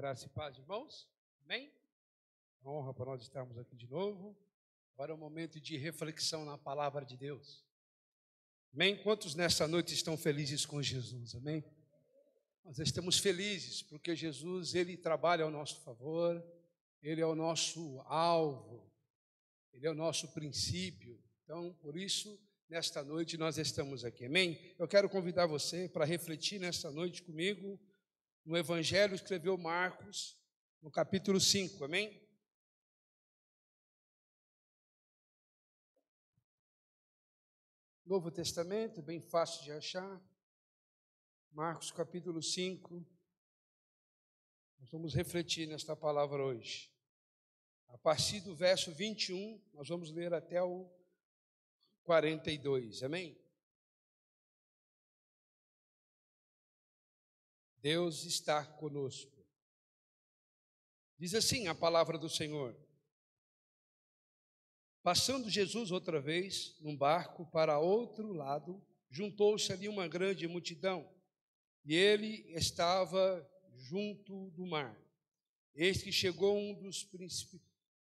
Graça e paz, irmãos. Amém? Honra para nós estarmos aqui de novo. Agora é o momento de reflexão na palavra de Deus. Amém? Quantos nessa noite estão felizes com Jesus? Amém? Nós estamos felizes porque Jesus, ele trabalha ao nosso favor, ele é o nosso alvo, ele é o nosso princípio. Então, por isso, nesta noite nós estamos aqui. Amém? Eu quero convidar você para refletir nesta noite comigo no Evangelho escreveu Marcos, no capítulo 5. Amém? Novo Testamento, bem fácil de achar. Marcos capítulo 5. Nós vamos refletir nesta palavra hoje. A partir do verso 21, nós vamos ler até o 42. Amém? Deus está conosco. Diz assim a palavra do Senhor. Passando Jesus outra vez num barco para outro lado, juntou-se ali uma grande multidão, e ele estava junto do mar. Eis que chegou um dos príncipes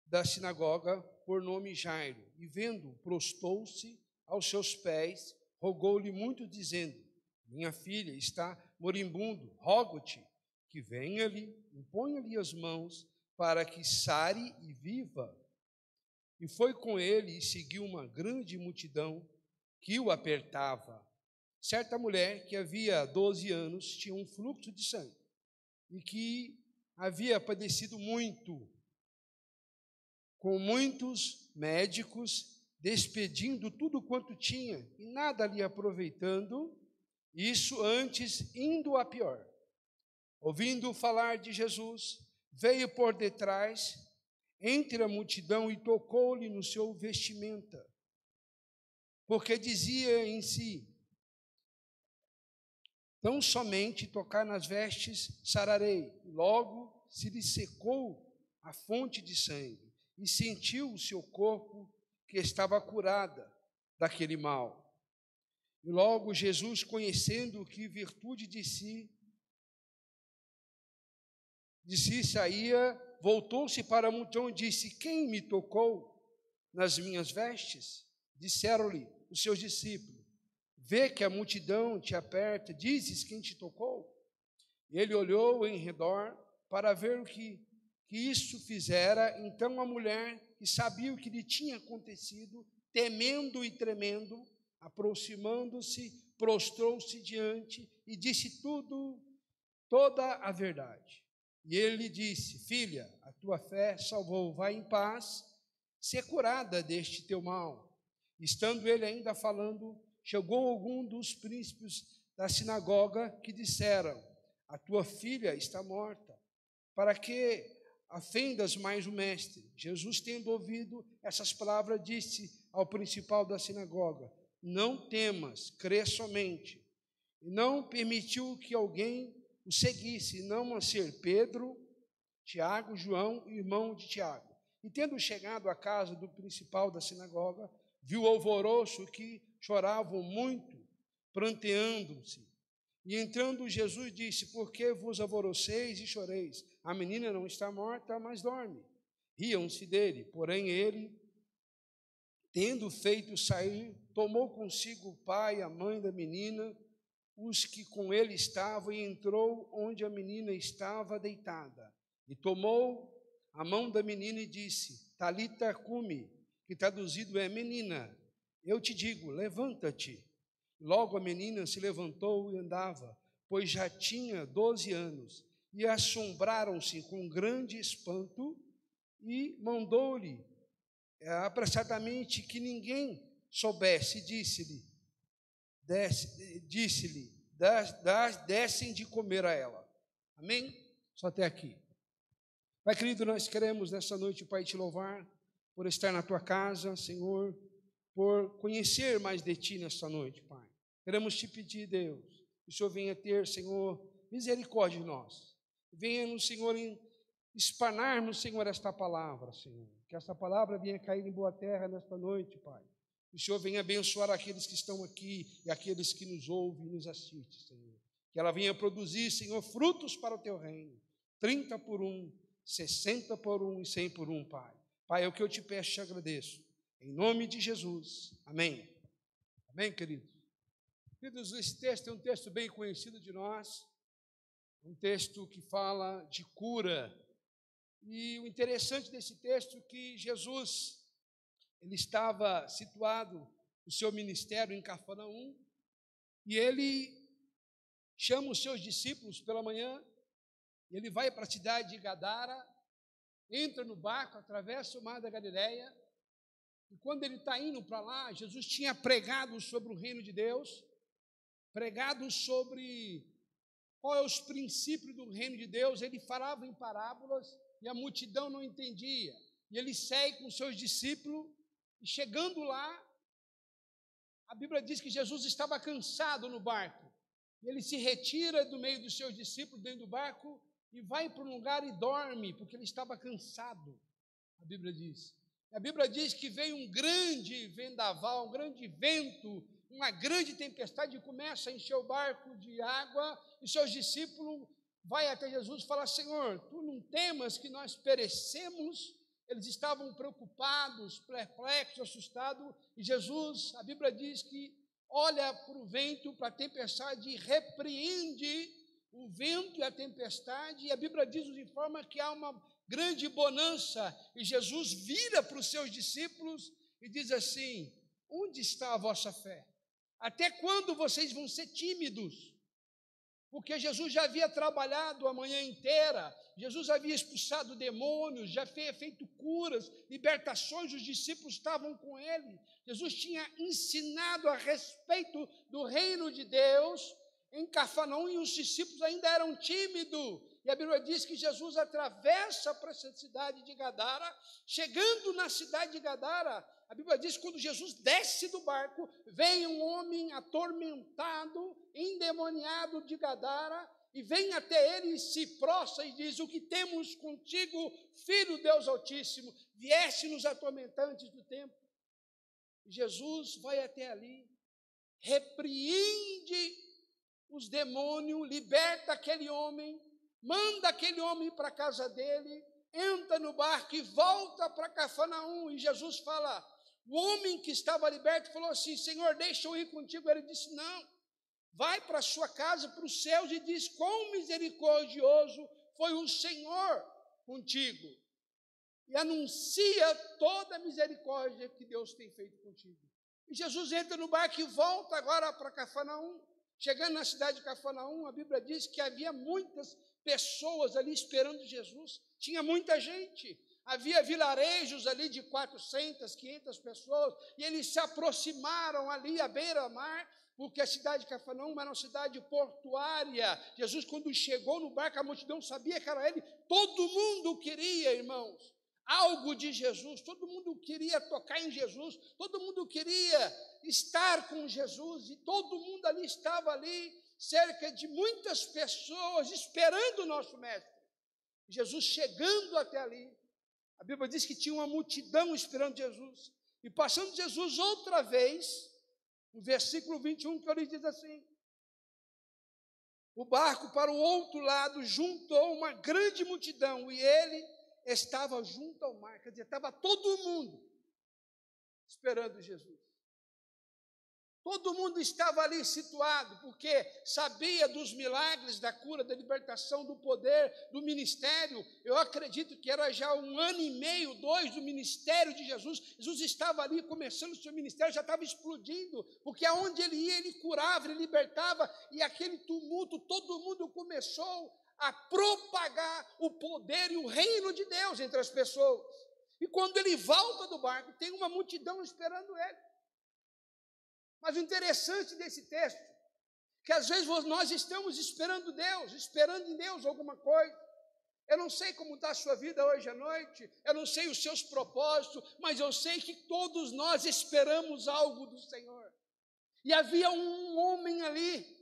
da sinagoga, por nome Jairo, e vendo, prostou-se aos seus pés, rogou-lhe muito, dizendo: Minha filha está moribundo, rogo-te que venha-lhe, imponha-lhe as mãos, para que sare e viva. E foi com ele e seguiu uma grande multidão que o apertava. Certa mulher que havia 12 anos tinha um fluxo de sangue e que havia padecido muito, com muitos médicos, despedindo tudo quanto tinha e nada lhe aproveitando, isso antes indo a pior. Ouvindo falar de Jesus, veio por detrás, entre a multidão e tocou-lhe no seu vestimenta. Porque dizia em si: Tão somente tocar nas vestes sararei. Logo se lhe secou a fonte de sangue e sentiu o seu corpo que estava curada daquele mal. E logo Jesus, conhecendo que virtude de si, de si saía, voltou-se para a multidão e disse: Quem me tocou nas minhas vestes? Disseram-lhe os seus discípulos: Vê que a multidão te aperta, dizes quem te tocou? Ele olhou em redor para ver o que, que isso fizera. Então a mulher, que sabia o que lhe tinha acontecido, temendo e tremendo, aproximando-se, prostrou-se diante e disse tudo, toda a verdade. E ele lhe disse: Filha, a tua fé salvou, vai em paz, ser curada deste teu mal. Estando ele ainda falando, chegou algum dos príncipes da sinagoga que disseram: A tua filha está morta. Para que afendas mais o mestre? Jesus, tendo ouvido essas palavras, disse ao principal da sinagoga: não temas, crê somente. Não permitiu que alguém o seguisse, não a ser Pedro, Tiago, João, irmão de Tiago. E tendo chegado à casa do principal da sinagoga, viu o alvoroço que choravam muito, pranteando-se. E entrando Jesus disse: Por que vos alvoroceis e choreis? A menina não está morta, mas dorme. Riam-se dele, porém ele, tendo feito sair tomou consigo o pai, a mãe da menina, os que com ele estavam, e entrou onde a menina estava deitada. E tomou a mão da menina e disse: Talita cumi, que traduzido é menina, eu te digo, levanta-te. Logo a menina se levantou e andava, pois já tinha doze anos, e assombraram-se com grande espanto, e mandou-lhe é, apressadamente que ninguém soubesse, disse-lhe, disse-lhe, dessem de comer a ela. Amém? Só até aqui. Pai querido, nós queremos nessa noite, Pai, te louvar por estar na tua casa, Senhor, por conhecer mais de ti nessa noite, Pai. Queremos te pedir, Deus, que o Senhor venha ter, Senhor, misericórdia de nós. Venha no Senhor, espanarmos, Senhor, esta palavra, Senhor. Que esta palavra venha cair em boa terra nesta noite, Pai. O Senhor venha abençoar aqueles que estão aqui e aqueles que nos ouvem e nos assistem, Senhor. Que ela venha produzir, Senhor, frutos para o teu reino. 30 por um, 60 por um e 100 por um, Pai. Pai, é o que eu te peço e te agradeço. Em nome de Jesus. Amém. Amém, queridos? Queridos, esse texto é um texto bem conhecido de nós, um texto que fala de cura. E o interessante desse texto é que Jesus, ele estava situado, o seu ministério em Cafarnaum, e ele chama os seus discípulos pela manhã, ele vai para a cidade de Gadara, entra no barco, atravessa o mar da Galileia, e quando ele está indo para lá, Jesus tinha pregado sobre o reino de Deus, pregado sobre qual é os princípios do reino de Deus, ele falava em parábolas e a multidão não entendia. E ele segue com seus discípulos, e chegando lá, a Bíblia diz que Jesus estava cansado no barco. Ele se retira do meio dos seus discípulos dentro do barco e vai para um lugar e dorme, porque ele estava cansado. A Bíblia diz. A Bíblia diz que veio um grande vendaval, um grande vento, uma grande tempestade e começa a encher o barco de água, e seus discípulos vai até Jesus e fala: Senhor, tu não temas que nós perecemos? Eles estavam preocupados, perplexos, assustados, e Jesus, a Bíblia diz que olha para o vento, para a tempestade e repreende o vento e a tempestade, e a Bíblia diz, nos informa que há uma grande bonança, e Jesus vira para os seus discípulos e diz assim: Onde está a vossa fé? Até quando vocês vão ser tímidos? Porque Jesus já havia trabalhado a manhã inteira, Jesus havia expulsado demônios, já havia feito curas, libertações, os discípulos estavam com ele. Jesus tinha ensinado a respeito do reino de Deus em Cafarnaum e os discípulos ainda eram tímidos. E a Bíblia diz que Jesus atravessa para essa cidade de Gadara, chegando na cidade de Gadara, a Bíblia diz que quando Jesus desce do barco, vem um homem atormentado, endemoniado de Gadara, e vem até ele e se prostra e diz: O que temos contigo, filho Deus Altíssimo? Vieste nos atormentantes do tempo. Jesus vai até ali, repreende os demônios, liberta aquele homem, manda aquele homem para a casa dele, entra no barco e volta para Cafarnaum. E Jesus fala: o homem que estava liberto falou assim: Senhor, deixa eu ir contigo. Ele disse: Não, vai para a sua casa, para os céus, e diz: Quão misericordioso foi o Senhor contigo. E anuncia toda a misericórdia que Deus tem feito contigo. E Jesus entra no barco e volta agora para Cafarnaum. Chegando na cidade de Cafarnaum, a Bíblia diz que havia muitas pessoas ali esperando Jesus. Tinha muita gente. Havia vilarejos ali de 400, 500 pessoas, e eles se aproximaram ali à beira-mar, porque a cidade de Cafarnaum era uma cidade portuária. Jesus, quando chegou no barco, a multidão sabia que era ele. Todo mundo queria, irmãos, algo de Jesus, todo mundo queria tocar em Jesus, todo mundo queria estar com Jesus, e todo mundo ali estava ali, cerca de muitas pessoas esperando o nosso mestre. Jesus chegando até ali, a Bíblia diz que tinha uma multidão esperando Jesus. E passando Jesus outra vez, no versículo 21, que ele diz assim: O barco para o outro lado juntou uma grande multidão e ele estava junto ao mar, quer dizer, estava todo mundo esperando Jesus. Todo mundo estava ali situado, porque sabia dos milagres, da cura, da libertação, do poder, do ministério. Eu acredito que era já um ano e meio, dois do ministério de Jesus. Jesus estava ali começando o seu ministério, já estava explodindo, porque aonde ele ia, ele curava, ele libertava, e aquele tumulto, todo mundo começou a propagar o poder e o reino de Deus entre as pessoas. E quando ele volta do barco, tem uma multidão esperando ele. Mas o interessante desse texto, que às vezes nós estamos esperando Deus, esperando em Deus alguma coisa. Eu não sei como está a sua vida hoje à noite, eu não sei os seus propósitos, mas eu sei que todos nós esperamos algo do Senhor. E havia um homem ali,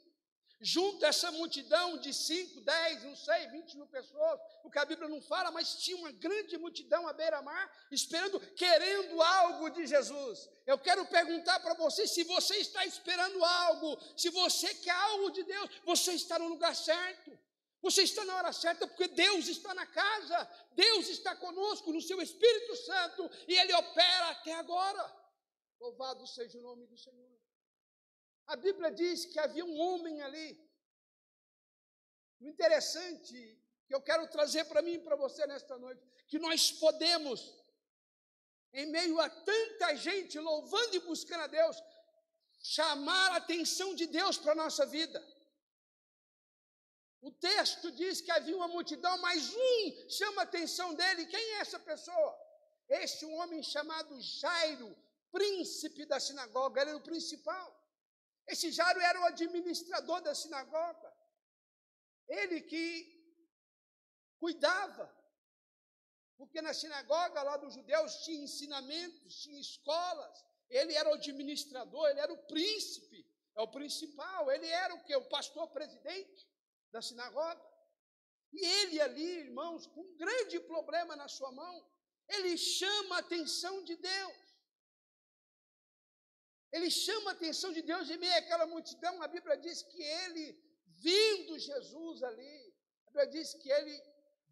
junto a essa multidão de 5, 10, não sei, 20 mil pessoas, porque a Bíblia não fala, mas tinha uma grande multidão à beira-mar, esperando, querendo algo de Jesus. Eu quero perguntar para você se você está esperando algo, se você quer algo de Deus, você está no lugar certo. Você está na hora certa porque Deus está na casa, Deus está conosco no seu Espírito Santo e Ele opera até agora. Louvado seja o nome do Senhor. A Bíblia diz que havia um homem ali. O interessante que eu quero trazer para mim e para você nesta noite, que nós podemos, em meio a tanta gente louvando e buscando a Deus, chamar a atenção de Deus para a nossa vida. O texto diz que havia uma multidão, mas um chama a atenção dele. Quem é essa pessoa? Este um homem chamado Jairo, príncipe da sinagoga, ele era o principal. Esse Jairo era o administrador da sinagoga. Ele que cuidava. Porque na sinagoga lá dos judeus tinha ensinamentos, tinha escolas. Ele era o administrador, ele era o príncipe, é o principal. Ele era o que? O pastor presidente da sinagoga. E ele ali, irmãos, com um grande problema na sua mão, ele chama a atenção de Deus. Ele chama a atenção de Deus em meio àquela multidão. A Bíblia diz que ele, vindo Jesus ali, a Bíblia diz que ele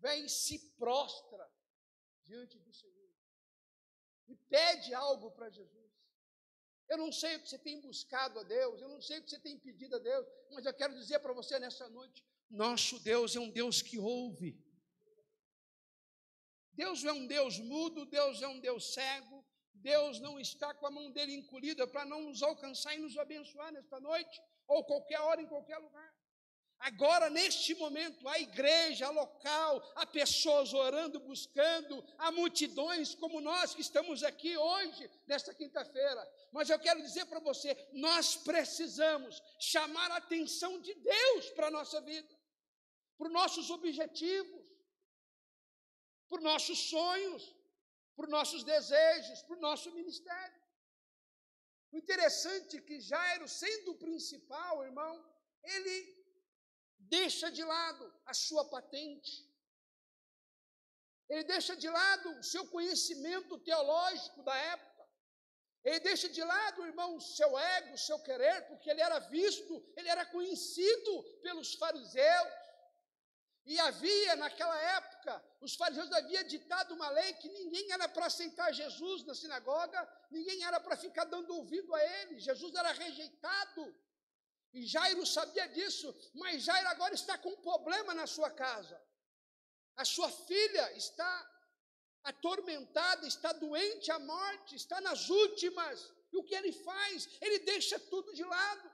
vem e se prostra diante do Senhor e pede algo para Jesus. Eu não sei o que você tem buscado a Deus, eu não sei o que você tem pedido a Deus, mas eu quero dizer para você nessa noite: nosso Deus é um Deus que ouve. Deus é um Deus mudo, Deus é um Deus cego, Deus não está com a mão dele encolhida para não nos alcançar e nos abençoar nesta noite, ou qualquer hora, em qualquer lugar. Agora, neste momento, a igreja, a local, há pessoas orando, buscando, há multidões como nós que estamos aqui hoje, nesta quinta-feira. Mas eu quero dizer para você: nós precisamos chamar a atenção de Deus para a nossa vida, para os nossos objetivos, para os nossos sonhos, para os nossos desejos, para o nosso ministério. O interessante é que Jairo, sendo o principal, irmão, ele deixa de lado a sua patente, ele deixa de lado o seu conhecimento teológico da época, ele deixa de lado, irmão, o seu ego, o seu querer, porque ele era visto, ele era conhecido pelos fariseus. E havia, naquela época, os fariseus haviam ditado uma lei que ninguém era para aceitar Jesus na sinagoga, ninguém era para ficar dando ouvido a ele, Jesus era rejeitado. E Jairo sabia disso, mas Jairo agora está com um problema na sua casa. A sua filha está atormentada, está doente à morte, está nas últimas. E o que ele faz? Ele deixa tudo de lado.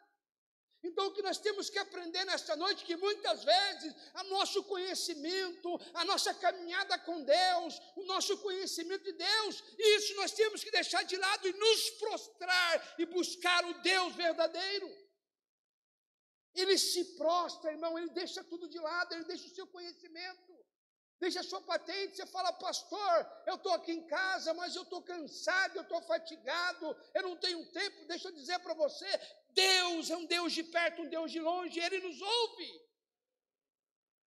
Então, o que nós temos que aprender nesta noite, que muitas vezes o nosso conhecimento, a nossa caminhada com Deus, o nosso conhecimento de Deus, isso nós temos que deixar de lado e nos prostrar e buscar o Deus verdadeiro. Ele se prostra, irmão, ele deixa tudo de lado, ele deixa o seu conhecimento, deixa a sua patente. Você fala, pastor, eu estou aqui em casa, mas eu estou cansado, eu estou fatigado, eu não tenho tempo. Deixa eu dizer para você: Deus é um Deus de perto, um Deus de longe, ele nos ouve.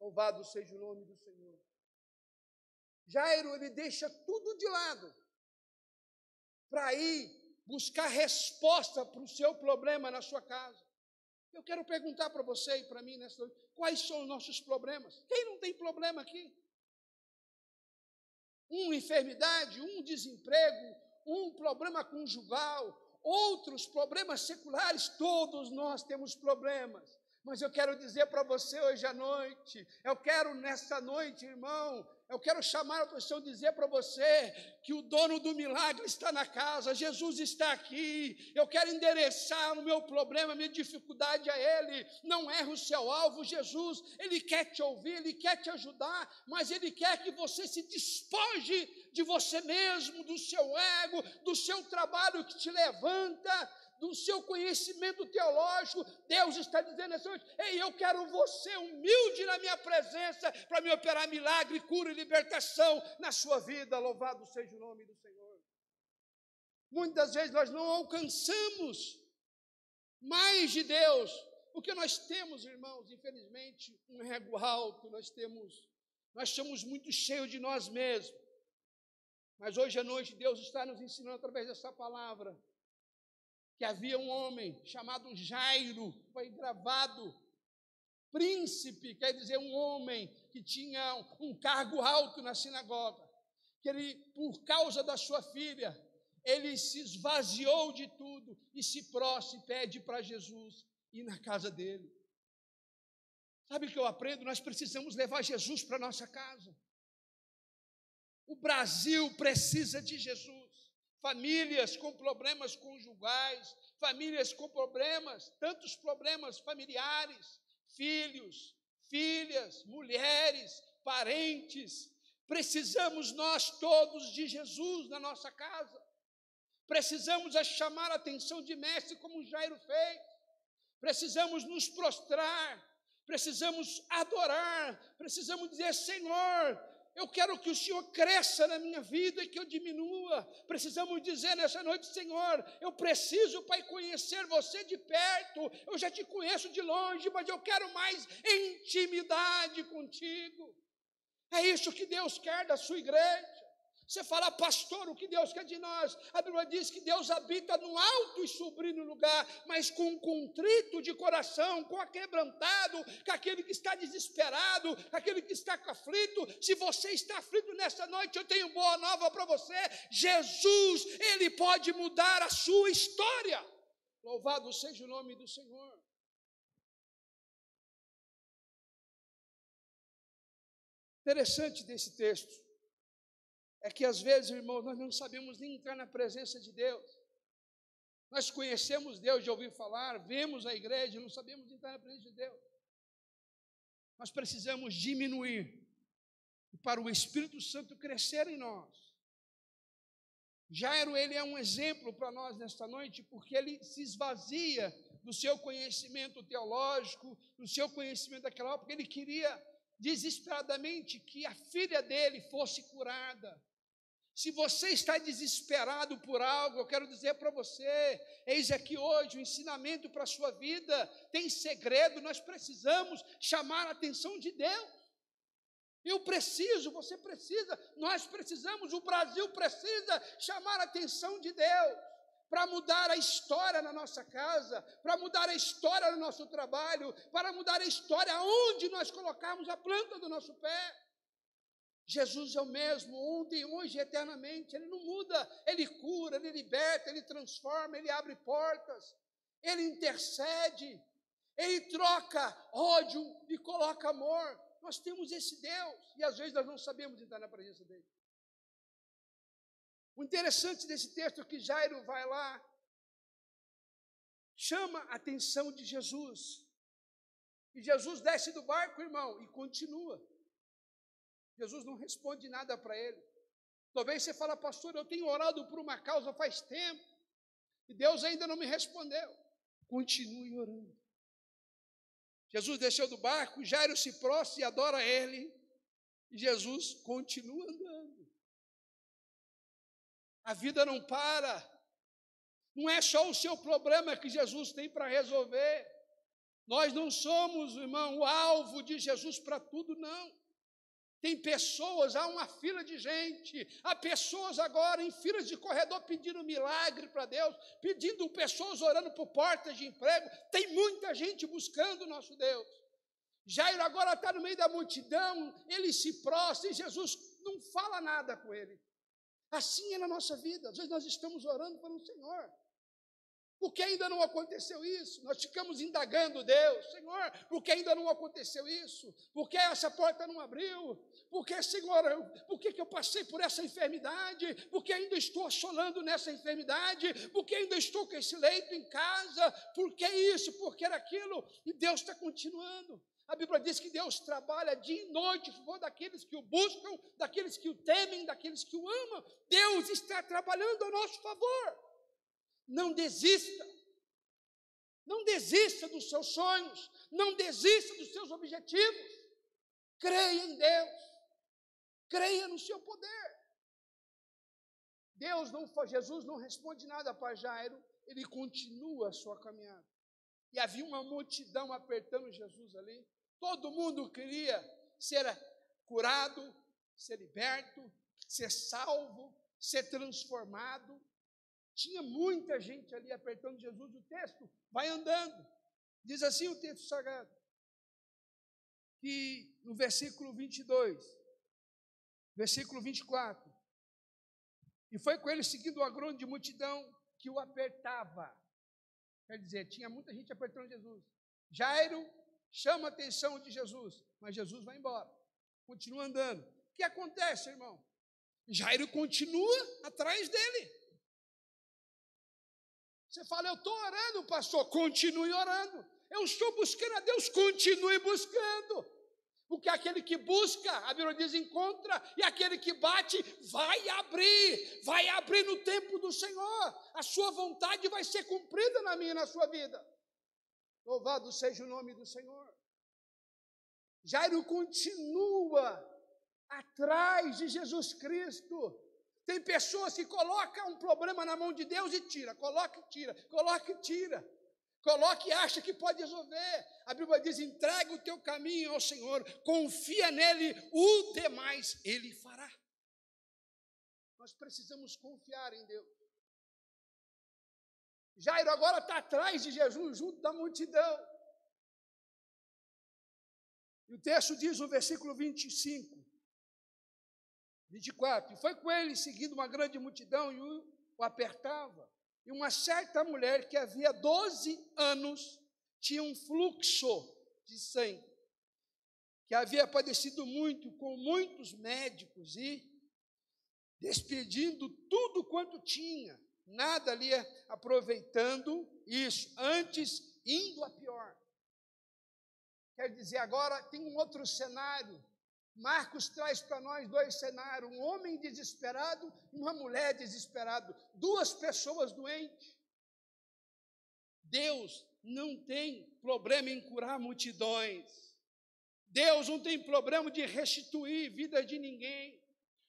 Louvado seja o nome do Senhor. Jairo, ele deixa tudo de lado para ir buscar resposta para o seu problema na sua casa. Eu quero perguntar para você e para mim nessa noite, quais são os nossos problemas? Quem não tem problema aqui? Uma enfermidade, um desemprego, um problema conjugal, outros problemas seculares, todos nós temos problemas. Mas eu quero dizer para você hoje à noite, eu quero nessa noite, irmão, eu quero chamar a atenção, dizer para você que o dono do milagre está na casa, Jesus está aqui. Eu quero endereçar o meu problema, a minha dificuldade a Ele. Não erre o seu alvo, Jesus. Ele quer te ouvir, Ele quer te ajudar, mas Ele quer que você se despoje de você mesmo, do seu ego, do seu trabalho que te levanta do seu conhecimento teológico, Deus está dizendo noite: Ei, eu quero você humilde na minha presença para me operar milagre, cura e libertação na sua vida. Louvado seja o nome do Senhor. Muitas vezes nós não alcançamos mais de Deus, porque nós temos, irmãos, infelizmente, um ego alto, nós temos, nós somos muito cheios de nós mesmos. Mas hoje à noite Deus está nos ensinando através dessa palavra que havia um homem chamado Jairo, foi gravado, príncipe, quer dizer, um homem que tinha um cargo alto na sinagoga, que ele, por causa da sua filha, ele se esvaziou de tudo e se prostra e pede para Jesus ir na casa dele. Sabe o que eu aprendo? Nós precisamos levar Jesus para nossa casa. O Brasil precisa de Jesus. Famílias com problemas conjugais, famílias com problemas, tantos problemas familiares, filhos, filhas, mulheres, parentes. Precisamos nós todos de Jesus na nossa casa. Precisamos chamar a atenção de mestre como Jairo fez. Precisamos nos prostrar, precisamos adorar, precisamos dizer: Senhor, eu quero que o Senhor cresça na minha vida e que eu diminua. Precisamos dizer nessa noite, Senhor, eu preciso, Pai, conhecer você de perto. Eu já te conheço de longe, mas eu quero mais intimidade contigo. É isso que Deus quer da sua igreja. Você fala, pastor, o que Deus quer de nós? A Bíblia diz que Deus habita no alto e sublime lugar, mas com contrito de coração, com aquebrantado, com aquele que está desesperado, com aquele que está aflito. Se você está aflito nessa noite, eu tenho boa nova para você. Jesus, Ele pode mudar a sua história. Louvado seja o nome do Senhor. Interessante desse texto é que às vezes, irmãos, nós não sabemos nem entrar na presença de Deus. Nós conhecemos Deus de ouvir falar, vemos a igreja, não sabemos entrar na presença de Deus. Nós precisamos diminuir para o Espírito Santo crescer em nós. Jairo, ele é um exemplo para nós nesta noite, porque ele se esvazia do seu conhecimento teológico, do seu conhecimento daquela porque ele queria desesperadamente que a filha dele fosse curada. Se você está desesperado por algo, eu quero dizer para você, eis aqui hoje o ensinamento para a sua vida, tem segredo, nós precisamos chamar a atenção de Deus. Eu preciso, você precisa, nós precisamos, o Brasil precisa chamar a atenção de Deus para mudar a história na nossa casa, para mudar a história no nosso trabalho, para mudar a história onde nós colocarmos a planta do nosso pé. Jesus é o mesmo, ontem, hoje, eternamente. Ele não muda, ele cura, ele liberta, ele transforma, ele abre portas, ele intercede, ele troca ódio e coloca amor. Nós temos esse Deus e às vezes nós não sabemos entrar na presença dele. O interessante desse texto é que Jairo vai lá, chama a atenção de Jesus. E Jesus desce do barco, irmão, e continua. Jesus não responde nada para ele. Talvez você fala, pastor, eu tenho orado por uma causa faz tempo e Deus ainda não me respondeu. Continue orando. Jesus desceu do barco, Jairo se prostra e adora ele, e Jesus continua andando. A vida não para. Não é só o seu problema que Jesus tem para resolver. Nós não somos, irmão, o alvo de Jesus para tudo, não. Tem pessoas, há uma fila de gente, há pessoas agora em filas de corredor pedindo milagre para Deus, pedindo pessoas orando por portas de emprego. Tem muita gente buscando o nosso Deus. Jairo agora está no meio da multidão, ele se prostra e Jesus não fala nada com ele. Assim é na nossa vida. Às vezes nós estamos orando para o Senhor. Por que ainda não aconteceu isso? Nós ficamos indagando Deus, Senhor, por que ainda não aconteceu isso? Por que essa porta não abriu? Por que, Senhor, eu, por que, que eu passei por essa enfermidade? Por que ainda estou assolando nessa enfermidade? Por que ainda estou com esse leito em casa? Por que isso? Por que aquilo? E Deus está continuando. A Bíblia diz que Deus trabalha dia e noite em favor daqueles que o buscam, daqueles que o temem, daqueles que o amam. Deus está trabalhando a nosso favor. Não desista. Não desista dos seus sonhos. Não desista dos seus objetivos. Creia em Deus. Creia no seu poder. Deus não, Jesus não responde nada para Jairo, ele continua a sua caminhada. E havia uma multidão apertando Jesus ali. Todo mundo queria ser curado, ser liberto, ser salvo, ser transformado. Tinha muita gente ali apertando Jesus. O texto vai andando. Diz assim o texto sagrado. que no versículo 22, versículo 24, e foi com ele seguindo uma grande multidão que o apertava. Quer dizer, tinha muita gente apertando Jesus. Jairo chama a atenção de Jesus, mas Jesus vai embora, continua andando. O que acontece, irmão? Jairo continua atrás dele. Você fala, eu estou orando, pastor, continue orando. Eu estou buscando a Deus, continue buscando. Porque aquele que busca, a Bíblia diz encontra, e aquele que bate, vai abrir, vai abrir no tempo do Senhor. A sua vontade vai ser cumprida na minha e na sua vida. Louvado seja o nome do Senhor. Jairo continua atrás de Jesus Cristo. Tem pessoas que colocam um problema na mão de Deus e tira, coloca e tira, coloca e tira. Coloque e acha que pode resolver. A Bíblia diz: entrega o teu caminho ao Senhor, confia nele, o demais ele fará. Nós precisamos confiar em Deus. Jairo agora está atrás de Jesus, junto da multidão. E o texto diz no versículo 25: 24. E foi com ele, seguindo uma grande multidão, e o, apertava. E uma certa mulher que havia 12 anos tinha um fluxo de sangue, que havia padecido muito com muitos médicos e despedindo tudo quanto tinha, nada ali aproveitando isso, antes indo a pior. Quer dizer, agora tem um outro cenário Marcos traz para nós dois cenários: um homem desesperado e uma mulher desesperada, duas pessoas doentes. Deus não tem problema em curar multidões. Deus não tem problema de restituir vida de ninguém.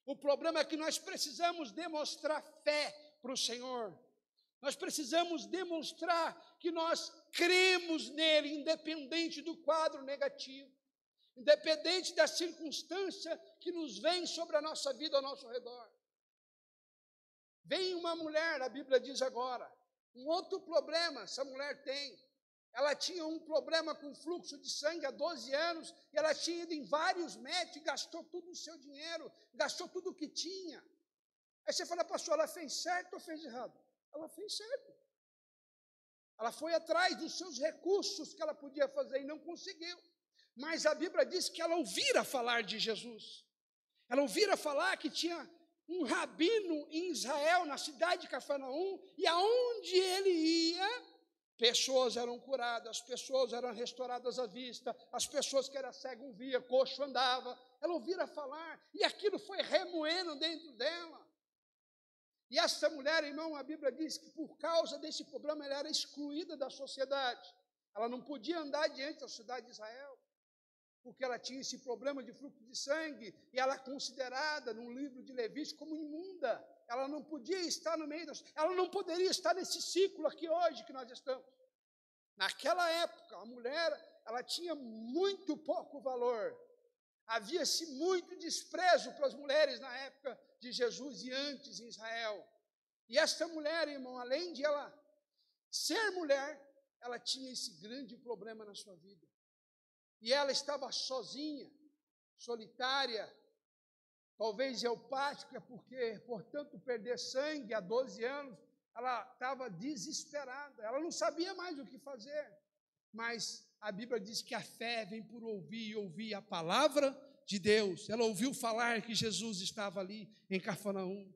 O problema é que nós precisamos demonstrar fé para o Senhor. Nós precisamos demonstrar que nós cremos nele, independente do quadro negativo independente da circunstância que nos vem sobre a nossa vida ao nosso redor. Vem uma mulher, a Bíblia diz agora, um outro problema essa mulher tem. Ela tinha um problema com fluxo de sangue há 12 anos, e ela tinha ido em vários médicos, gastou todo o seu dinheiro, gastou tudo o que tinha. Aí você fala, pastor, ela fez certo ou fez errado? Ela fez certo. Ela foi atrás dos seus recursos que ela podia fazer e não conseguiu. Mas a Bíblia diz que ela ouvira falar de Jesus. Ela ouvira falar que tinha um rabino em Israel, na cidade de Cafarnaum, e aonde ele ia, pessoas eram curadas, pessoas eram restauradas à vista, as pessoas que eram cego via, coxo andava. Ela ouvira falar, e aquilo foi remoendo dentro dela. E essa mulher, irmão, a Bíblia diz que por causa desse problema ela era excluída da sociedade. Ela não podia andar diante da cidade de Israel porque ela tinha esse problema de fluxo de sangue, e ela é considerada no livro de Levítico como imunda. Ela não podia estar no meio das. Ela não poderia estar nesse ciclo aqui hoje que nós estamos. Naquela época, a mulher ela tinha muito pouco valor. Havia-se muito desprezo para as mulheres na época de Jesus e antes em Israel. E esta mulher, irmão, além de ela ser mulher, ela tinha esse grande problema na sua vida. E ela estava sozinha, solitária, talvez eupática, porque, portanto, perder sangue há 12 anos, ela estava desesperada, ela não sabia mais o que fazer. Mas a Bíblia diz que a fé vem por ouvir e ouvir a palavra de Deus. Ela ouviu falar que Jesus estava ali em Cafarnaum.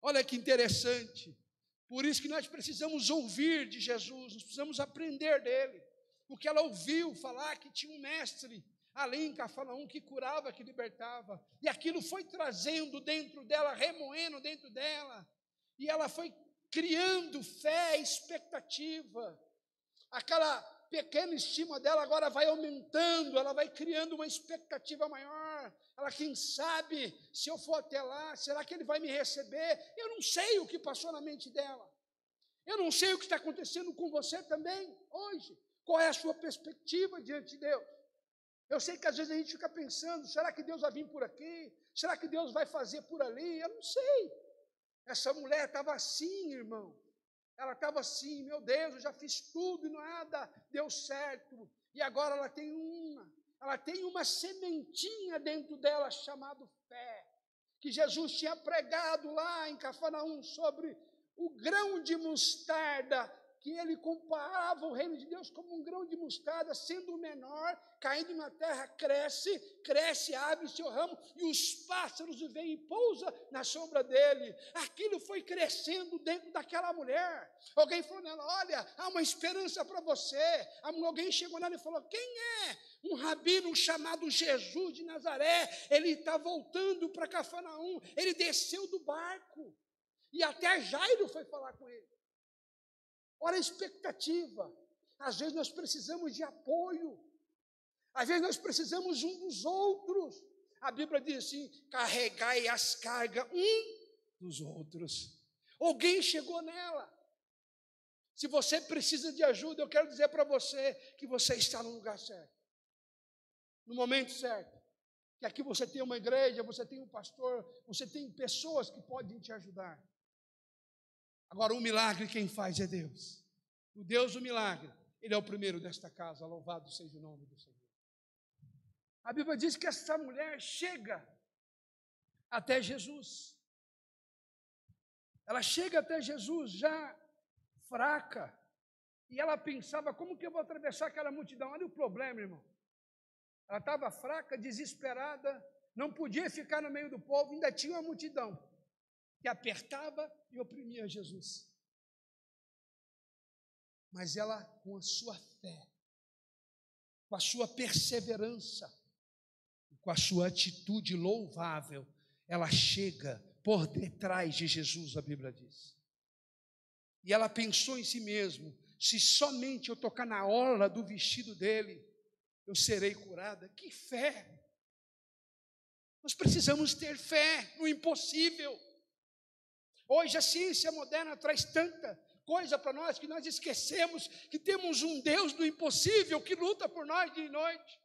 Olha que interessante. Por isso que nós precisamos ouvir de Jesus, nós precisamos aprender dele porque ela ouviu falar que tinha um mestre ali em Cafarnaum que curava, que libertava, e aquilo foi trazendo dentro dela, remoendo dentro dela, e ela foi criando fé, expectativa. Aquela pequena estima dela agora vai aumentando, ela vai criando uma expectativa maior. Ela, quem sabe, se eu for até lá, será que ele vai me receber? Eu não sei o que passou na mente dela. Eu não sei o que está acontecendo com você também hoje. Qual é a sua perspectiva diante de Deus? Eu sei que às vezes a gente fica pensando: será que Deus vai vir por aqui? Será que Deus vai fazer por ali? Eu não sei. Essa mulher estava assim, irmão. Ela estava assim: meu Deus, eu já fiz tudo e nada deu certo. E agora ela tem uma. ela tem uma sementinha dentro dela chamado fé, que Jesus tinha pregado lá em Cafarnaum sobre o grão de mostarda que ele comparava o reino de Deus como um grão de mostarda, sendo o menor, caindo na terra, cresce, cresce, abre seu ramo, e os pássaros vêm e pousa na sombra dele. Aquilo foi crescendo dentro daquela mulher. Alguém falou nela: Olha, há uma esperança para você. Alguém chegou nela e falou: Quem é? Um rabino chamado Jesus de Nazaré. Ele está voltando para Cafarnaum. Ele desceu do barco. E até Jairo foi falar com ele. Ora, a expectativa. Às vezes nós precisamos de apoio. Às vezes nós precisamos um dos outros. A Bíblia diz assim: carregai as cargas um dos outros. Alguém chegou nela. Se você precisa de ajuda, eu quero dizer para você que você está no lugar certo, no momento certo. Que aqui você tem uma igreja, você tem um pastor, você tem pessoas que podem te ajudar. Agora, o milagre quem faz é Deus. O Deus do milagre, Ele é o primeiro desta casa, louvado seja o nome do Senhor. A Bíblia diz que essa mulher chega até Jesus. Ela chega até Jesus já fraca. E ela pensava: como que eu vou atravessar aquela multidão? Olha o problema, irmão. Ela estava fraca, desesperada, não podia ficar no meio do povo, ainda tinha uma multidão que apertava e oprimia Jesus. Mas ela, com a sua fé, com a sua perseverança, com a sua atitude louvável, ela chega por detrás de Jesus, a Bíblia diz. E ela pensou em si mesmo: se somente eu tocar na orla do vestido dele, eu serei curada. Que fé! Nós precisamos ter fé no impossível. Hoje a ciência moderna traz tanta coisa para nós que nós esquecemos que temos um Deus do impossível que luta por nós dia e noite.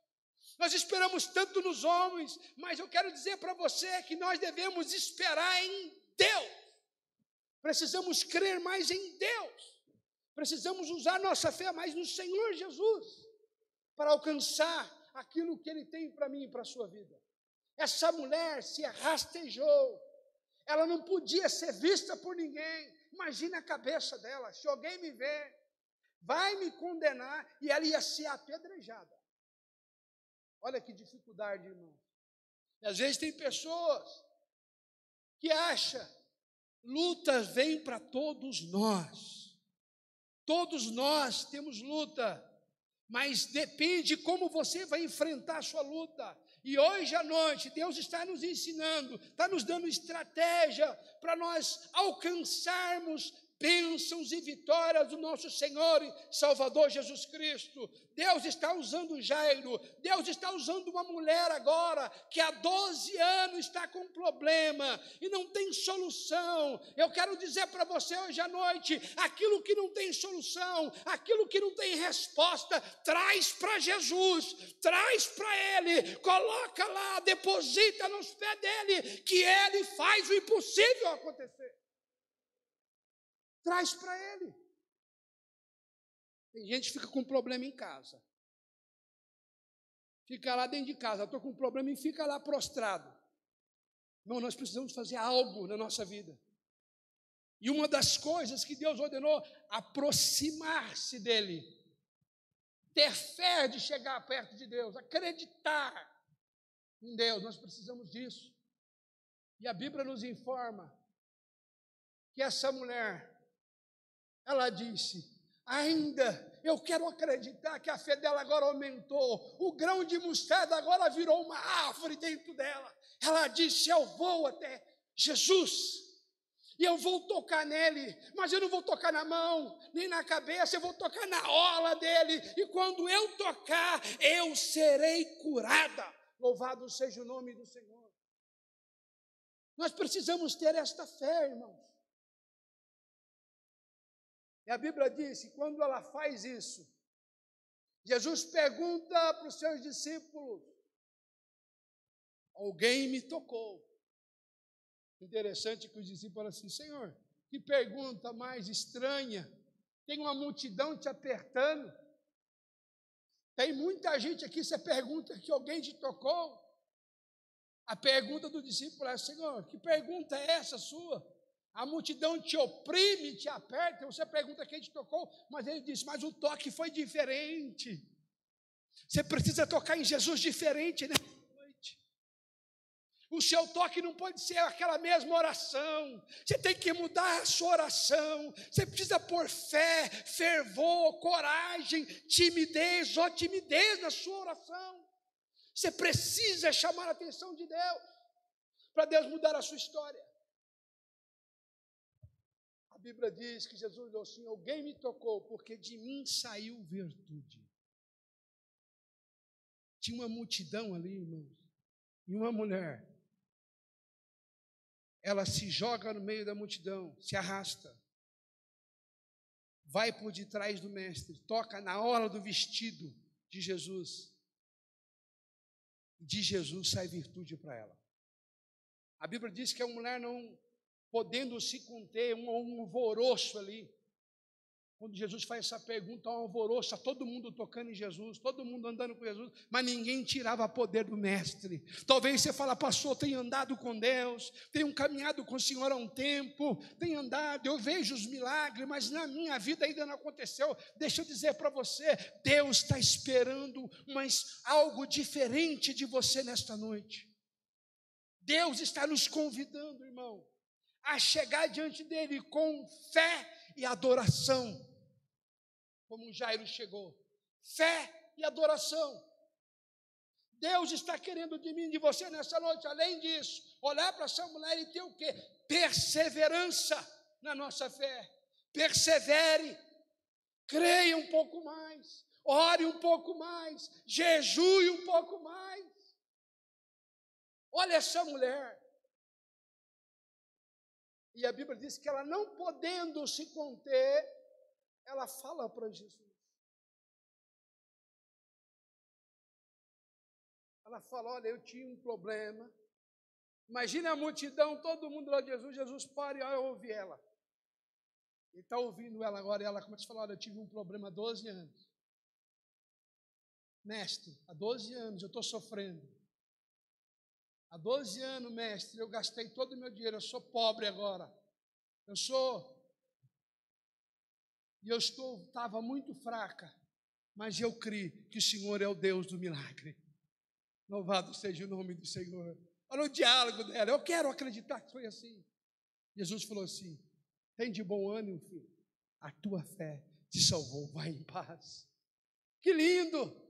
Nós esperamos tanto nos homens, mas eu quero dizer para você que nós devemos esperar em Deus. Precisamos crer mais em Deus. Precisamos usar nossa fé mais no Senhor Jesus para alcançar aquilo que Ele tem para mim e para a sua vida. Essa mulher se rastejou, ela não podia ser vista por ninguém. Imagina a cabeça dela. Se alguém me ver, vai me condenar e ela ia ser apedrejada. Olha que dificuldade, irmão. E às vezes tem pessoas que acham lutas vêm para todos nós. Todos nós temos luta, mas depende como você vai enfrentar a sua luta. E hoje à noite, Deus está nos ensinando, está nos dando estratégia para nós alcançarmos bênçãos e vitórias do nosso Senhor e Salvador Jesus Cristo. Deus está usando Jairo, Deus está usando uma mulher agora que há 12 anos está com problema e não tem solução. Eu quero dizer para você hoje à noite: aquilo que não tem solução, aquilo que não tem resposta, traz para Jesus, traz para Ele, coloca lá, deposita nos pés dele, que Ele faz o impossível acontecer. Traz para ele. Tem gente que fica com problema em casa. Fica lá dentro de casa, estou com um problema e fica lá prostrado. Não, nós precisamos fazer algo na nossa vida. E uma das coisas que Deus ordenou, aproximar-se dele. Ter fé de chegar perto de Deus, acreditar em Deus, nós precisamos disso. E a Bíblia nos informa que essa mulher ela disse: Ainda eu quero acreditar que a fé dela agora aumentou, o grão de mostarda agora virou uma árvore dentro dela. Ela disse: Eu vou até Jesus. E eu vou tocar nele, mas eu não vou tocar na mão, nem na cabeça, eu vou tocar na orla dele. E quando eu tocar, eu serei curada. Louvado seja o nome do Senhor. Nós precisamos ter esta fé, irmãos. E a Bíblia diz que quando ela faz isso, Jesus pergunta para os seus discípulos: Alguém me tocou. Interessante que os discípulos falam assim: Senhor, que pergunta mais estranha. Tem uma multidão te apertando. Tem muita gente aqui, você pergunta que alguém te tocou. A pergunta do discípulo é: Senhor, que pergunta é essa sua? A multidão te oprime, te aperta. Você pergunta quem te tocou, mas ele diz: Mas o toque foi diferente. Você precisa tocar em Jesus diferente nessa noite. O seu toque não pode ser aquela mesma oração. Você tem que mudar a sua oração. Você precisa pôr fé, fervor, coragem, timidez ou timidez na sua oração. Você precisa chamar a atenção de Deus para Deus mudar a sua história. Bíblia diz que Jesus disse assim: Alguém me tocou, porque de mim saiu virtude. Tinha uma multidão ali, irmãos, e uma mulher. Ela se joga no meio da multidão, se arrasta, vai por detrás do Mestre, toca na hora do vestido de Jesus. De Jesus sai virtude para ela. A Bíblia diz que a mulher não podendo se conter, um, alvoroço ali, quando Jesus faz essa pergunta, um alvoroço, todo mundo tocando em Jesus, todo mundo andando com Jesus, mas ninguém tirava poder do Mestre. Talvez você fale, pastor, tenho andado com Deus, tenho caminhado com o Senhor há um tempo, tenho andado, eu vejo os milagres, mas na minha vida ainda não aconteceu. Deixa eu dizer para você, Deus está esperando mas algo diferente de você nesta noite. Deus está nos convidando, irmão, a chegar diante dele com fé e adoração como Jairo chegou. Fé e adoração. Deus está querendo de mim, de você nessa noite, além disso, olhar para essa mulher e ter o quê? Perseverança na nossa fé. Persevere, creia um pouco mais, ore um pouco mais, jejue um pouco mais. Olha essa mulher. E a Bíblia diz que ela não podendo se conter, ela fala para Jesus. Ela fala: Olha, eu tinha um problema. Imagina a multidão, todo mundo lá de Jesus. Jesus para e ouve ela. E está ouvindo ela agora. E ela começa a falar: Olha, eu tive um problema há 12 anos. Mestre, há 12 anos eu estou sofrendo. Há 12 anos, mestre, eu gastei todo o meu dinheiro. Eu sou pobre agora. Eu sou e eu estou estava muito fraca, mas eu creio que o Senhor é o Deus do milagre. Louvado seja o nome do Senhor. Olha o diálogo dela. Eu quero acreditar que foi assim. Jesus falou assim: tem de bom ânimo, filho. A tua fé te salvou. Vai em paz. Que lindo!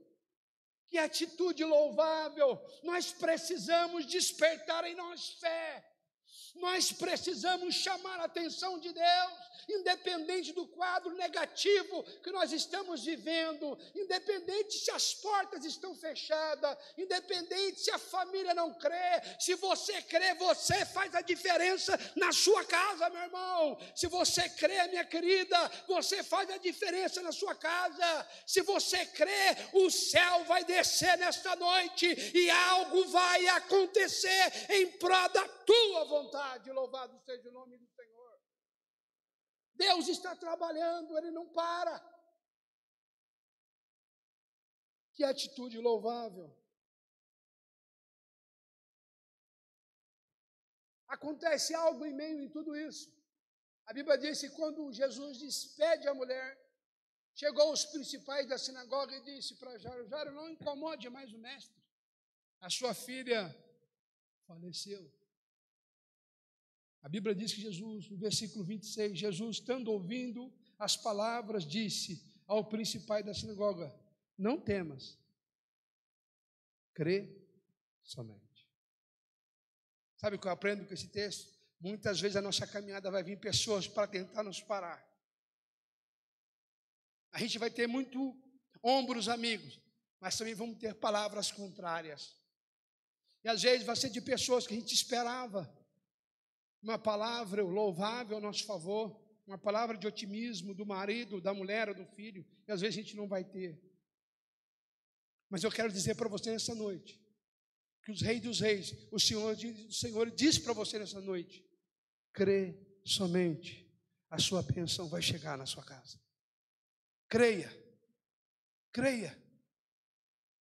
Que atitude louvável! Nós precisamos despertar em nós fé. Nós precisamos chamar a atenção de Deus independente do quadro negativo que nós estamos vivendo, independente se as portas estão fechadas, independente se a família não crê, se você crê, você faz a diferença na sua casa, meu irmão. Se você crê, minha querida, você faz a diferença na sua casa. Se você crê, o céu vai descer nesta noite e algo vai acontecer em prol da tua vontade. Louvado seja o nome do Senhor. Deus está trabalhando, Ele não para. Que atitude louvável. Acontece algo em meio em tudo isso. A Bíblia diz que quando Jesus despede a mulher, chegou os principais da sinagoga e disse para Jairo: Jairo, não incomode mais o mestre. A sua filha faleceu. A Bíblia diz que Jesus, no versículo 26, Jesus, estando ouvindo as palavras, disse ao principal da sinagoga: Não temas, crê somente. Sabe o que eu aprendo com esse texto? Muitas vezes a nossa caminhada vai vir pessoas para tentar nos parar. A gente vai ter muito ombros amigos, mas também vamos ter palavras contrárias. E às vezes vai ser de pessoas que a gente esperava, uma palavra louvável a nosso favor, uma palavra de otimismo do marido, da mulher ou do filho, e às vezes a gente não vai ter. Mas eu quero dizer para você nessa noite, que os reis dos reis, o Senhor, o Senhor diz para você nessa noite: crê somente, a sua bênção vai chegar na sua casa. Creia, creia.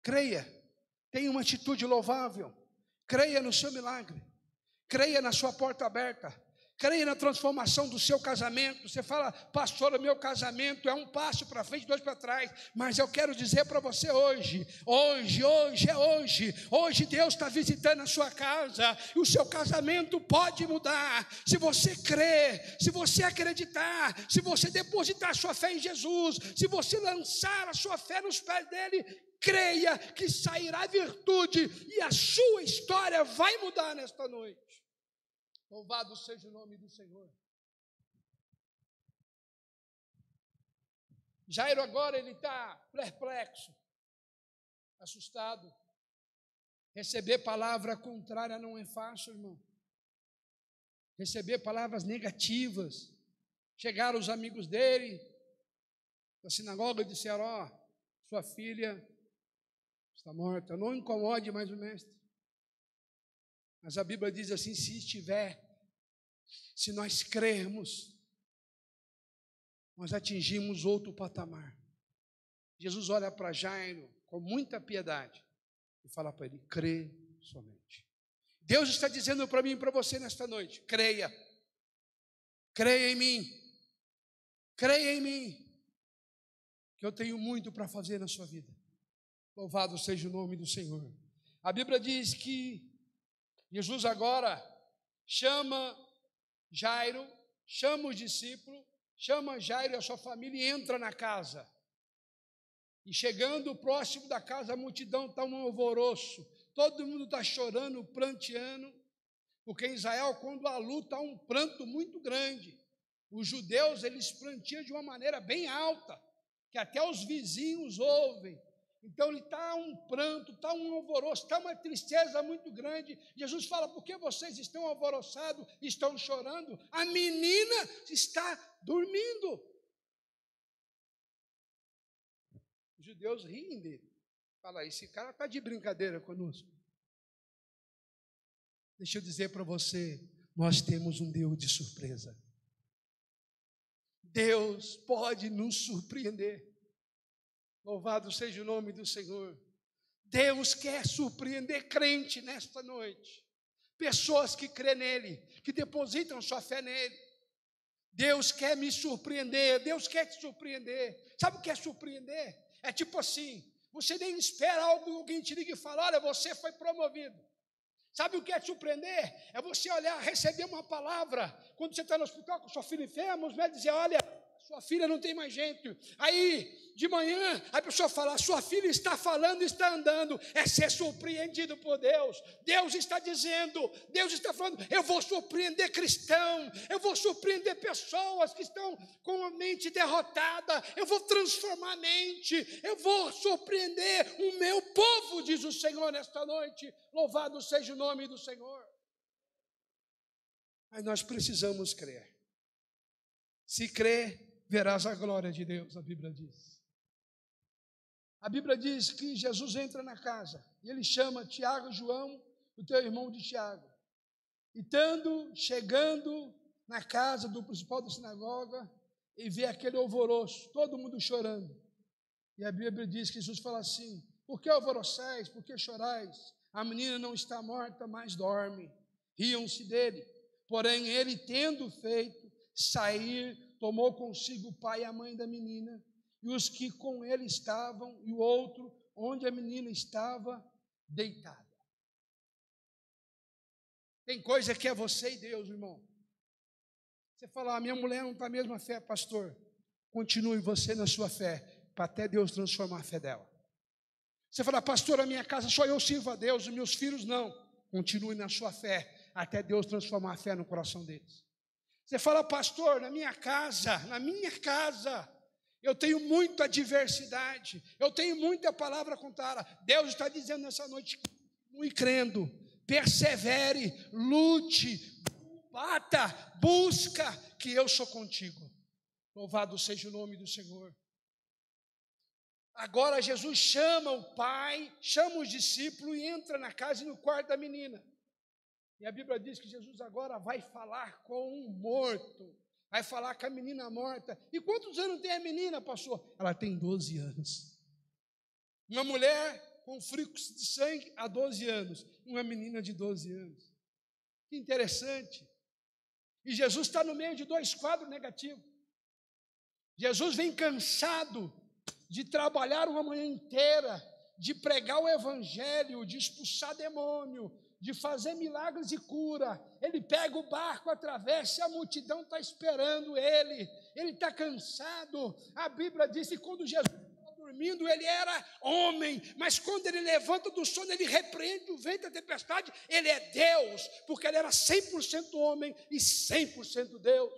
Creia, tenha uma atitude louvável, creia no seu milagre, creia na sua porta aberta, creia na transformação do seu casamento. Você fala, pastor, o meu casamento é um passo para frente, dois para trás. Mas eu quero dizer para você hoje, hoje, hoje é hoje. Hoje Deus está visitando a sua casa e o seu casamento pode mudar. Se você crer, se você acreditar, se você depositar a sua fé em Jesus, se você lançar a sua fé nos pés dele, creia que sairá virtude e a sua história vai mudar nesta noite. Louvado seja o nome do Senhor. Jairo agora ele está perplexo, assustado. Receber palavra contrária não é fácil, irmão. Receber palavras negativas. Chegaram os amigos dele da sinagoga e disseram: Ó, oh, sua filha está morta. Não incomode mais o mestre. Mas a Bíblia diz assim: se estiver, se nós crermos, nós atingimos outro patamar. Jesus olha para Jairo com muita piedade e fala para ele: crê somente. Deus está dizendo para mim e para você nesta noite: creia, creia em mim, creia em mim, que eu tenho muito para fazer na sua vida. Louvado seja o nome do Senhor. A Bíblia diz que Jesus agora chama Jairo, chama os discípulos, chama Jairo e a sua família e entra na casa. E chegando próximo da casa, a multidão está um alvoroço, todo mundo está chorando, pranteando, porque em Israel, quando há luta, há um pranto muito grande. Os judeus, eles prantiam de uma maneira bem alta, que até os vizinhos ouvem. Então ele está um pranto, está um alvoroço, está uma tristeza muito grande. Jesus fala: por que vocês estão alvoroçados, estão chorando? A menina está dormindo. Os judeus riem dele. Fala, esse cara está de brincadeira conosco. Deixa eu dizer para você, nós temos um Deus de surpresa. Deus pode nos surpreender. Louvado seja o nome do Senhor. Deus quer surpreender crente nesta noite. Pessoas que crêem nele, que depositam sua fé nele. Deus quer me surpreender, Deus quer te surpreender. Sabe o que é surpreender? É tipo assim: você nem espera algo, alguém te liga e fala: Olha, você foi promovido. Sabe o que é te surpreender? É você olhar, receber uma palavra. Quando você está no hospital com sua filha enferma, os médicos dizem: Olha, sua filha não tem mais gente. Aí, de manhã, a pessoa fala: sua filha está falando, está andando. É ser surpreendido por Deus. Deus está dizendo, Deus está falando: eu vou surpreender cristão, eu vou surpreender pessoas que estão com a mente derrotada, eu vou transformar a mente, eu vou surpreender o meu povo, diz o Senhor nesta noite. Louvado seja o nome do Senhor. Mas nós precisamos crer. Se crer, verás a glória de Deus, a Bíblia diz. A Bíblia diz que Jesus entra na casa e ele chama Tiago e João, o teu irmão de Tiago. E estando, chegando na casa do principal da sinagoga, e vê aquele alvoroço, todo mundo chorando. E a Bíblia diz que Jesus fala assim: Por que alvoroçais? Por que chorais? A menina não está morta, mas dorme. Riam-se dele. Porém, ele, tendo feito sair tomou consigo o pai e a mãe da menina, e os que com ele estavam, e o outro, onde a menina estava deitada. Tem coisa que é você e Deus, irmão. Você fala, a ah, minha mulher não está a mesma fé, pastor. Continue você na sua fé, para até Deus transformar a fé dela. Você fala, pastor, a minha casa só eu sirvo a Deus, os meus filhos não. Continue na sua fé, até Deus transformar a fé no coração deles. Você fala, pastor, na minha casa, na minha casa, eu tenho muita diversidade, eu tenho muita palavra contada. Deus está dizendo nessa noite, continue crendo, persevere, lute, bata, busca, que eu sou contigo. Louvado seja o nome do Senhor. Agora Jesus chama o pai, chama os discípulos e entra na casa e no quarto da menina. E a Bíblia diz que Jesus agora vai falar com um morto, vai falar com a menina morta. E quantos anos tem a menina, pastor? Ela tem 12 anos. Uma mulher com fluxo de sangue há 12 anos. Uma menina de 12 anos. Que interessante. E Jesus está no meio de dois quadros negativos. Jesus vem cansado de trabalhar uma manhã inteira, de pregar o evangelho, de expulsar demônio, de fazer milagres e cura. Ele pega o barco, atravessa, a multidão está esperando ele. Ele está cansado. A Bíblia diz que quando Jesus estava dormindo, ele era homem, mas quando ele levanta do sono, ele repreende o vento e a tempestade. Ele é Deus, porque ele era 100% homem e 100% Deus.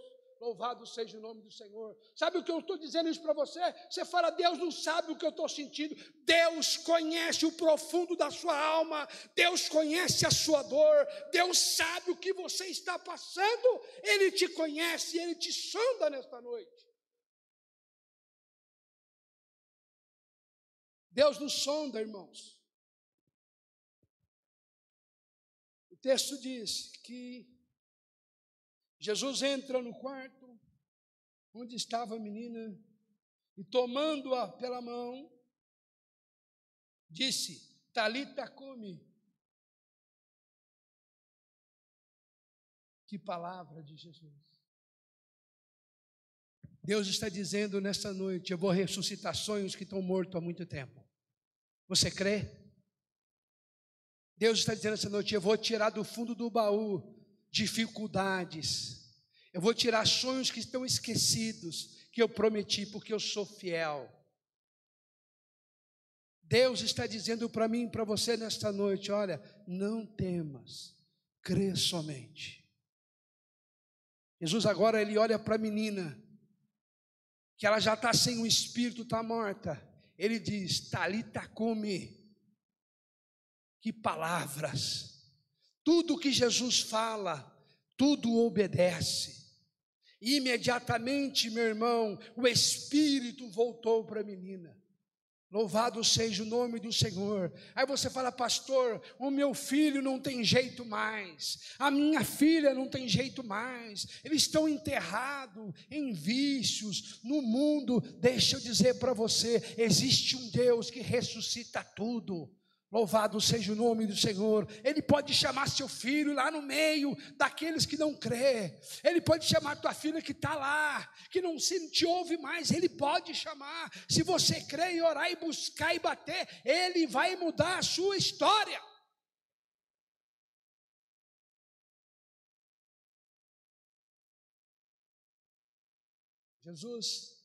Louvado seja o nome do Senhor. Sabe o que eu estou dizendo isso para você? Você fala, Deus não sabe o que eu estou sentindo. Deus conhece o profundo da sua alma. Deus conhece a sua dor. Deus sabe o que você está passando. Ele te conhece, ele te sonda nesta noite. Deus nos sonda, irmãos. O texto diz que Jesus entra no quarto onde estava a menina e tomando-a pela mão, disse: Talita come. Que palavra de Jesus. Deus está dizendo nesta noite: Eu vou ressuscitar sonhos que estão mortos há muito tempo. Você crê? Deus está dizendo essa noite: Eu vou tirar do fundo do baú dificuldades. Eu vou tirar sonhos que estão esquecidos, que eu prometi, porque eu sou fiel. Deus está dizendo para mim e para você nesta noite: olha, não temas, crê somente. Jesus agora ele olha para a menina, que ela já está sem o espírito, está morta. Ele diz: Talita come. Que palavras! Tudo que Jesus fala, tudo obedece. Imediatamente, meu irmão, o Espírito voltou para a menina. Louvado seja o nome do Senhor. Aí você fala, pastor, o meu filho não tem jeito mais, a minha filha não tem jeito mais, eles estão enterrados em vícios, no mundo. Deixa eu dizer para você: existe um Deus que ressuscita tudo. Louvado seja o nome do Senhor. Ele pode chamar seu filho lá no meio daqueles que não crê. Ele pode chamar tua filha que está lá, que não se te ouve mais. Ele pode chamar. Se você crê e orar e buscar e bater, ele vai mudar a sua história. Jesus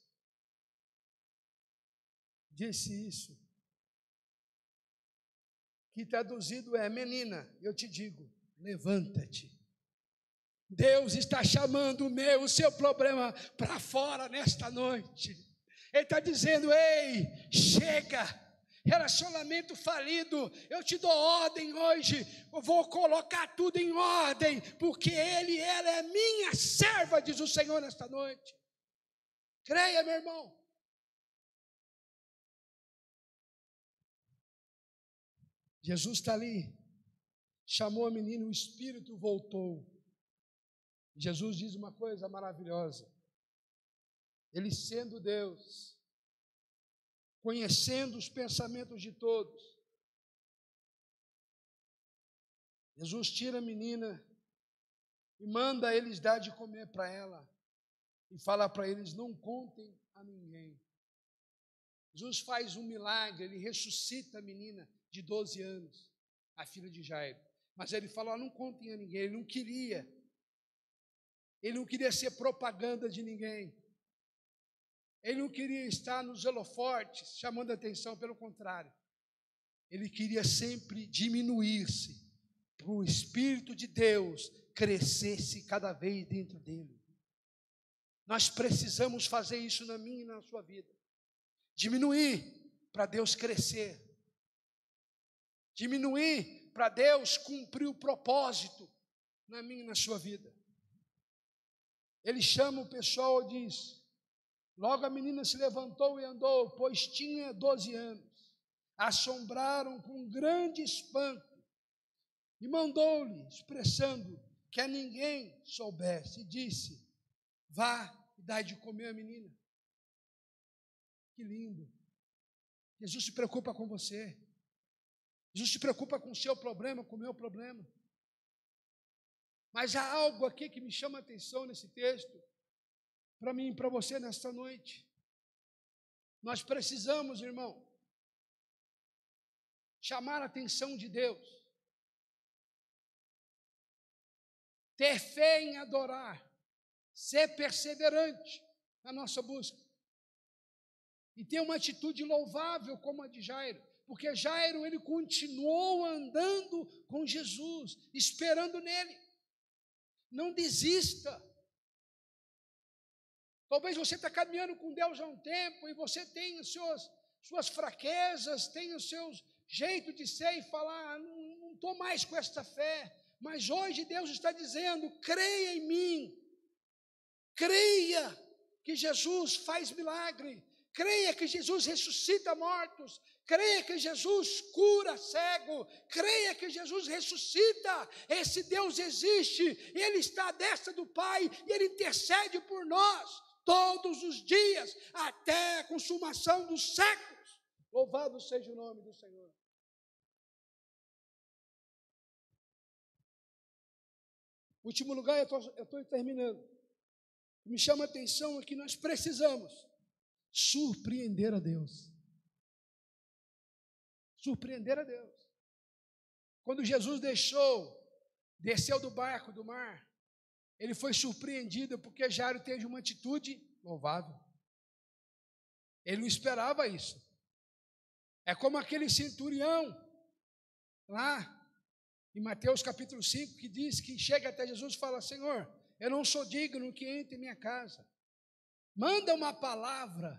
disse isso que traduzido é: menina, eu te digo, levanta-te. Deus está chamando o meu, o seu problema para fora nesta noite. Ele está dizendo: ei, chega. Relacionamento falido, eu te dou ordem hoje, eu vou colocar tudo em ordem, porque Ele, ela é minha serva, diz o Senhor nesta noite. Creia, meu irmão. Jesus está ali, chamou a menina, o espírito voltou. Jesus diz uma coisa maravilhosa. Ele sendo Deus, conhecendo os pensamentos de todos, Jesus tira a menina e manda eles dar de comer para ela e fala para eles: não contem a ninguém. Jesus faz um milagre, ele ressuscita a menina de 12 anos, a filha de Jairo. Mas ele falou: não contem a ninguém, ele não queria. Ele não queria ser propaganda de ninguém. Ele não queria estar nos holofortes chamando atenção, pelo contrário. Ele queria sempre diminuir-se para o Espírito de Deus crescesse cada vez dentro dele. Nós precisamos fazer isso na minha e na sua vida. Diminuir para Deus crescer diminuir para Deus cumprir o propósito na minha e na sua vida. Ele chama o pessoal e diz: Logo a menina se levantou e andou, pois tinha 12 anos. Assombraram com grande espanto e mandou-lhe, expressando que a ninguém soubesse, e disse: Vá e dai de comer a menina. Que lindo. Jesus se preocupa com você. Jesus se preocupa com o seu problema, com o meu problema. Mas há algo aqui que me chama a atenção nesse texto, para mim e para você nesta noite. Nós precisamos, irmão, chamar a atenção de Deus, ter fé em adorar, ser perseverante na nossa busca e ter uma atitude louvável como a de Jairo, porque Jairo ele continuou andando com Jesus, esperando nele. Não desista. Talvez você está caminhando com Deus há um tempo e você tem as suas, suas fraquezas, tem os seus jeito de ser e falar, ah, não estou mais com esta fé. Mas hoje Deus está dizendo: creia em mim, creia que Jesus faz milagre, creia que Jesus ressuscita mortos, creia que Jesus cura cego, creia que Jesus ressuscita. Esse Deus existe, Ele está à destra do Pai e Ele intercede por nós todos os dias, até a consumação dos séculos. Louvado seja o nome do Senhor. Último lugar, eu estou terminando. Me chama a atenção é que nós precisamos surpreender a Deus. Surpreender a Deus. Quando Jesus deixou, desceu do barco do mar, ele foi surpreendido porque Jairo teve uma atitude louvável. Ele não esperava isso. É como aquele centurião lá em Mateus capítulo 5 que diz que chega até Jesus e fala: Senhor, eu não sou digno que entre em minha casa. Manda uma palavra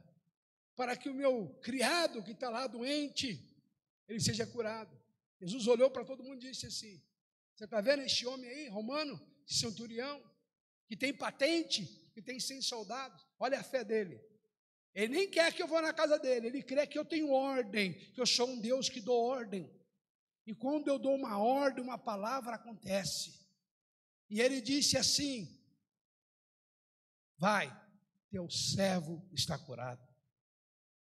para que o meu criado que está lá doente, ele seja curado. Jesus olhou para todo mundo e disse assim: Você está vendo este homem aí, romano, centurião? que tem patente, que tem 100 soldados. Olha a fé dele. Ele nem quer que eu vá na casa dele, ele crê que eu tenho ordem, que eu sou um Deus que dou ordem. E quando eu dou uma ordem, uma palavra acontece. E ele disse assim: Vai, teu servo está curado.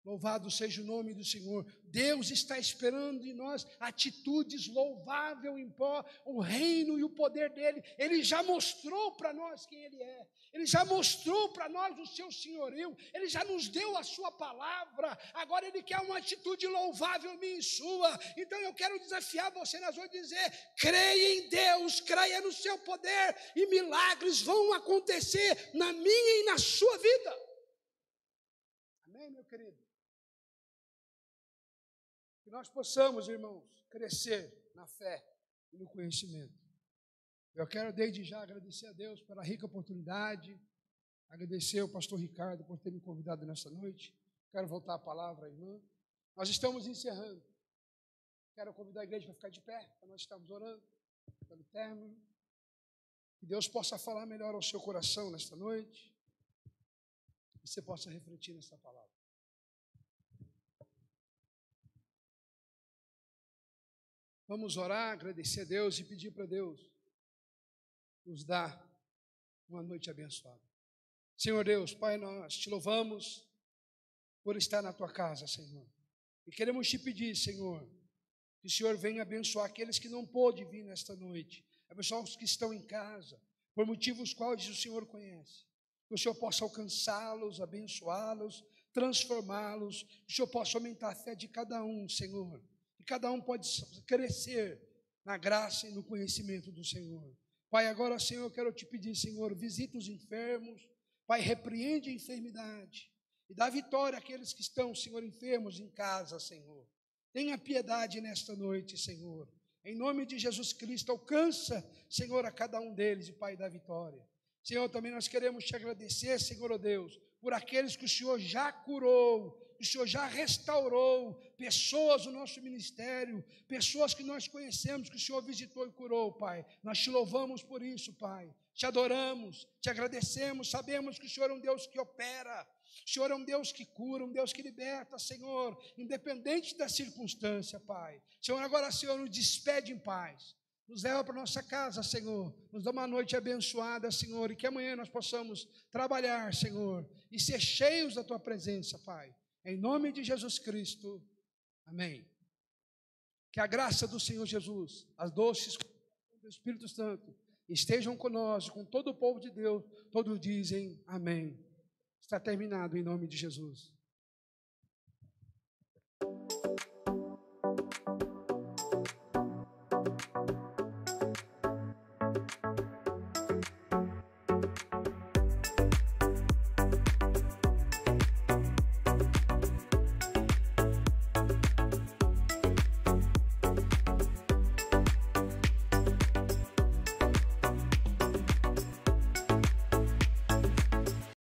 Louvado seja o nome do Senhor. Deus está esperando em nós atitudes louváveis em pó, o reino e o poder dele. Ele já mostrou para nós quem ele é. Ele já mostrou para nós o seu senhorio. Ele já nos deu a sua palavra. Agora ele quer uma atitude louvável minha e sua. Então eu quero desafiar você nas hoje dizer: creia em Deus, creia no seu poder e milagres vão acontecer na minha e na sua vida. Amém, meu querido nós possamos, irmãos, crescer na fé e no conhecimento. Eu quero desde já agradecer a Deus pela rica oportunidade, agradecer ao pastor Ricardo por ter me convidado nessa noite. Quero voltar a palavra, irmã. Nós estamos encerrando. Quero convidar a igreja para ficar de pé, para nós estamos orando pelo término. Que Deus possa falar melhor ao seu coração nesta noite. E você possa refletir nessa palavra. Vamos orar, agradecer a Deus e pedir para Deus nos dar uma noite abençoada. Senhor Deus, Pai, nós te louvamos por estar na tua casa, Senhor. E queremos te pedir, Senhor, que o Senhor venha abençoar aqueles que não pôde vir nesta noite, abençoar os que estão em casa, por motivos quais o Senhor conhece. Que o Senhor possa alcançá-los, abençoá-los, transformá-los, que o Senhor possa aumentar a fé de cada um, Senhor cada um pode crescer na graça e no conhecimento do Senhor. Pai, agora, Senhor, eu quero te pedir, Senhor, visita os enfermos. Pai, repreende a enfermidade e dá vitória àqueles que estão, Senhor, enfermos em casa, Senhor. Tenha piedade nesta noite, Senhor. Em nome de Jesus Cristo, alcança, Senhor, a cada um deles e Pai da vitória. Senhor, também nós queremos te agradecer, Senhor, oh Deus, por aqueles que o Senhor já curou, o Senhor já restaurou pessoas no nosso ministério, pessoas que nós conhecemos, que o Senhor visitou e curou, Pai. Nós te louvamos por isso, Pai. Te adoramos, te agradecemos, sabemos que o Senhor é um Deus que opera, o Senhor é um Deus que cura, um Deus que liberta, Senhor, independente da circunstância, Pai. Senhor, agora, Senhor, nos despede em paz. Nos leva para nossa casa, Senhor. Nos dá uma noite abençoada, Senhor, e que amanhã nós possamos trabalhar, Senhor, e ser cheios da tua presença, Pai. Em nome de Jesus Cristo. Amém. Que a graça do Senhor Jesus, as doces do Espírito Santo, estejam conosco, com todo o povo de Deus. Todos dizem amém. Está terminado em nome de Jesus.